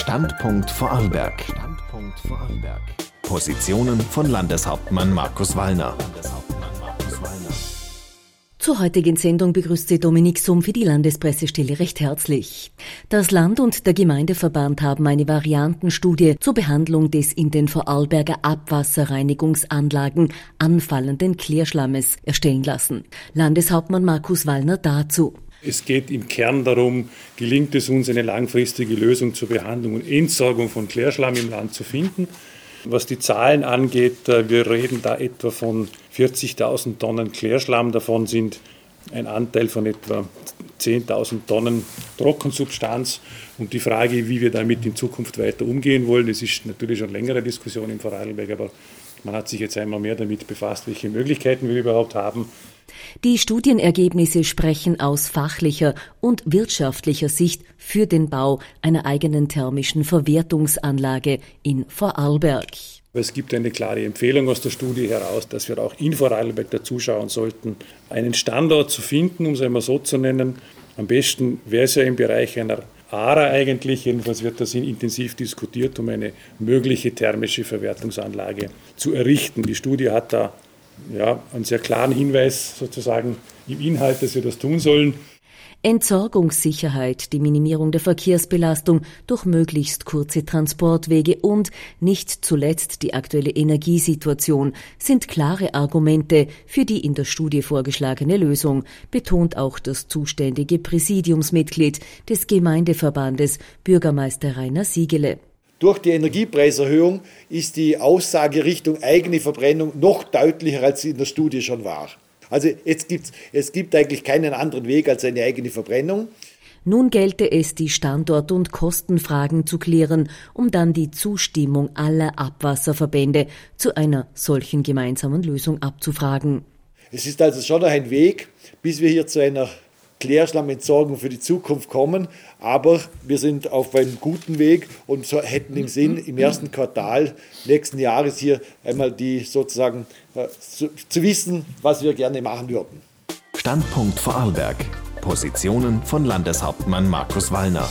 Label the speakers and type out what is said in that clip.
Speaker 1: Standpunkt Vorarlberg. Standpunkt Vorarlberg. Positionen von Landeshauptmann Markus Wallner.
Speaker 2: Zur heutigen Sendung begrüßt sie Dominik Summ für die Landespressestelle recht herzlich. Das Land und der Gemeindeverband haben eine Variantenstudie zur Behandlung des in den Vorarlberger Abwasserreinigungsanlagen anfallenden Klärschlammes erstellen lassen. Landeshauptmann Markus Wallner dazu.
Speaker 3: Es geht im Kern darum, gelingt es uns, eine langfristige Lösung zur Behandlung und Entsorgung von Klärschlamm im Land zu finden. Was die Zahlen angeht, äh, wir reden da etwa von 40.000 Tonnen Klärschlamm. Davon sind ein Anteil von etwa 10.000 Tonnen Trockensubstanz. Und die Frage, wie wir damit in Zukunft weiter umgehen wollen, das ist natürlich schon längere Diskussion im Vorarlberg, aber man hat sich jetzt einmal mehr damit befasst, welche Möglichkeiten wir überhaupt haben.
Speaker 2: Die Studienergebnisse sprechen aus fachlicher und wirtschaftlicher Sicht für den Bau einer eigenen thermischen Verwertungsanlage in Vorarlberg.
Speaker 3: Es gibt eine klare Empfehlung aus der Studie heraus, dass wir auch in Vorarlberg dazu schauen sollten, einen Standort zu finden, um es einmal so zu nennen. Am besten wäre es ja im Bereich einer ARA eigentlich, jedenfalls wird das intensiv diskutiert, um eine mögliche thermische Verwertungsanlage zu errichten. Die Studie hat da ja, einen sehr klaren Hinweis sozusagen im Inhalt, dass wir das tun sollen.
Speaker 2: Entsorgungssicherheit, die Minimierung der Verkehrsbelastung durch möglichst kurze Transportwege und nicht zuletzt die aktuelle Energiesituation sind klare Argumente für die in der Studie vorgeschlagene Lösung, betont auch das zuständige Präsidiumsmitglied des Gemeindeverbandes Bürgermeister Rainer Siegele.
Speaker 4: Durch die Energiepreiserhöhung ist die Aussage Richtung eigene Verbrennung noch deutlicher, als sie in der Studie schon war. Also jetzt gibt's, es gibt eigentlich keinen anderen Weg als eine eigene Verbrennung.
Speaker 2: Nun gelte es, die Standort- und Kostenfragen zu klären, um dann die Zustimmung aller Abwasserverbände zu einer solchen gemeinsamen Lösung abzufragen.
Speaker 4: Es ist also schon noch ein Weg, bis wir hier zu einer Klärschlammentsorgung für die Zukunft kommen. Aber wir sind auf einem guten Weg und so hätten im Sinn, im ersten Quartal nächsten Jahres hier einmal die sozusagen äh, zu, zu wissen, was wir gerne machen würden.
Speaker 1: Standpunkt Vorarlberg. Positionen von Landeshauptmann Markus Wallner.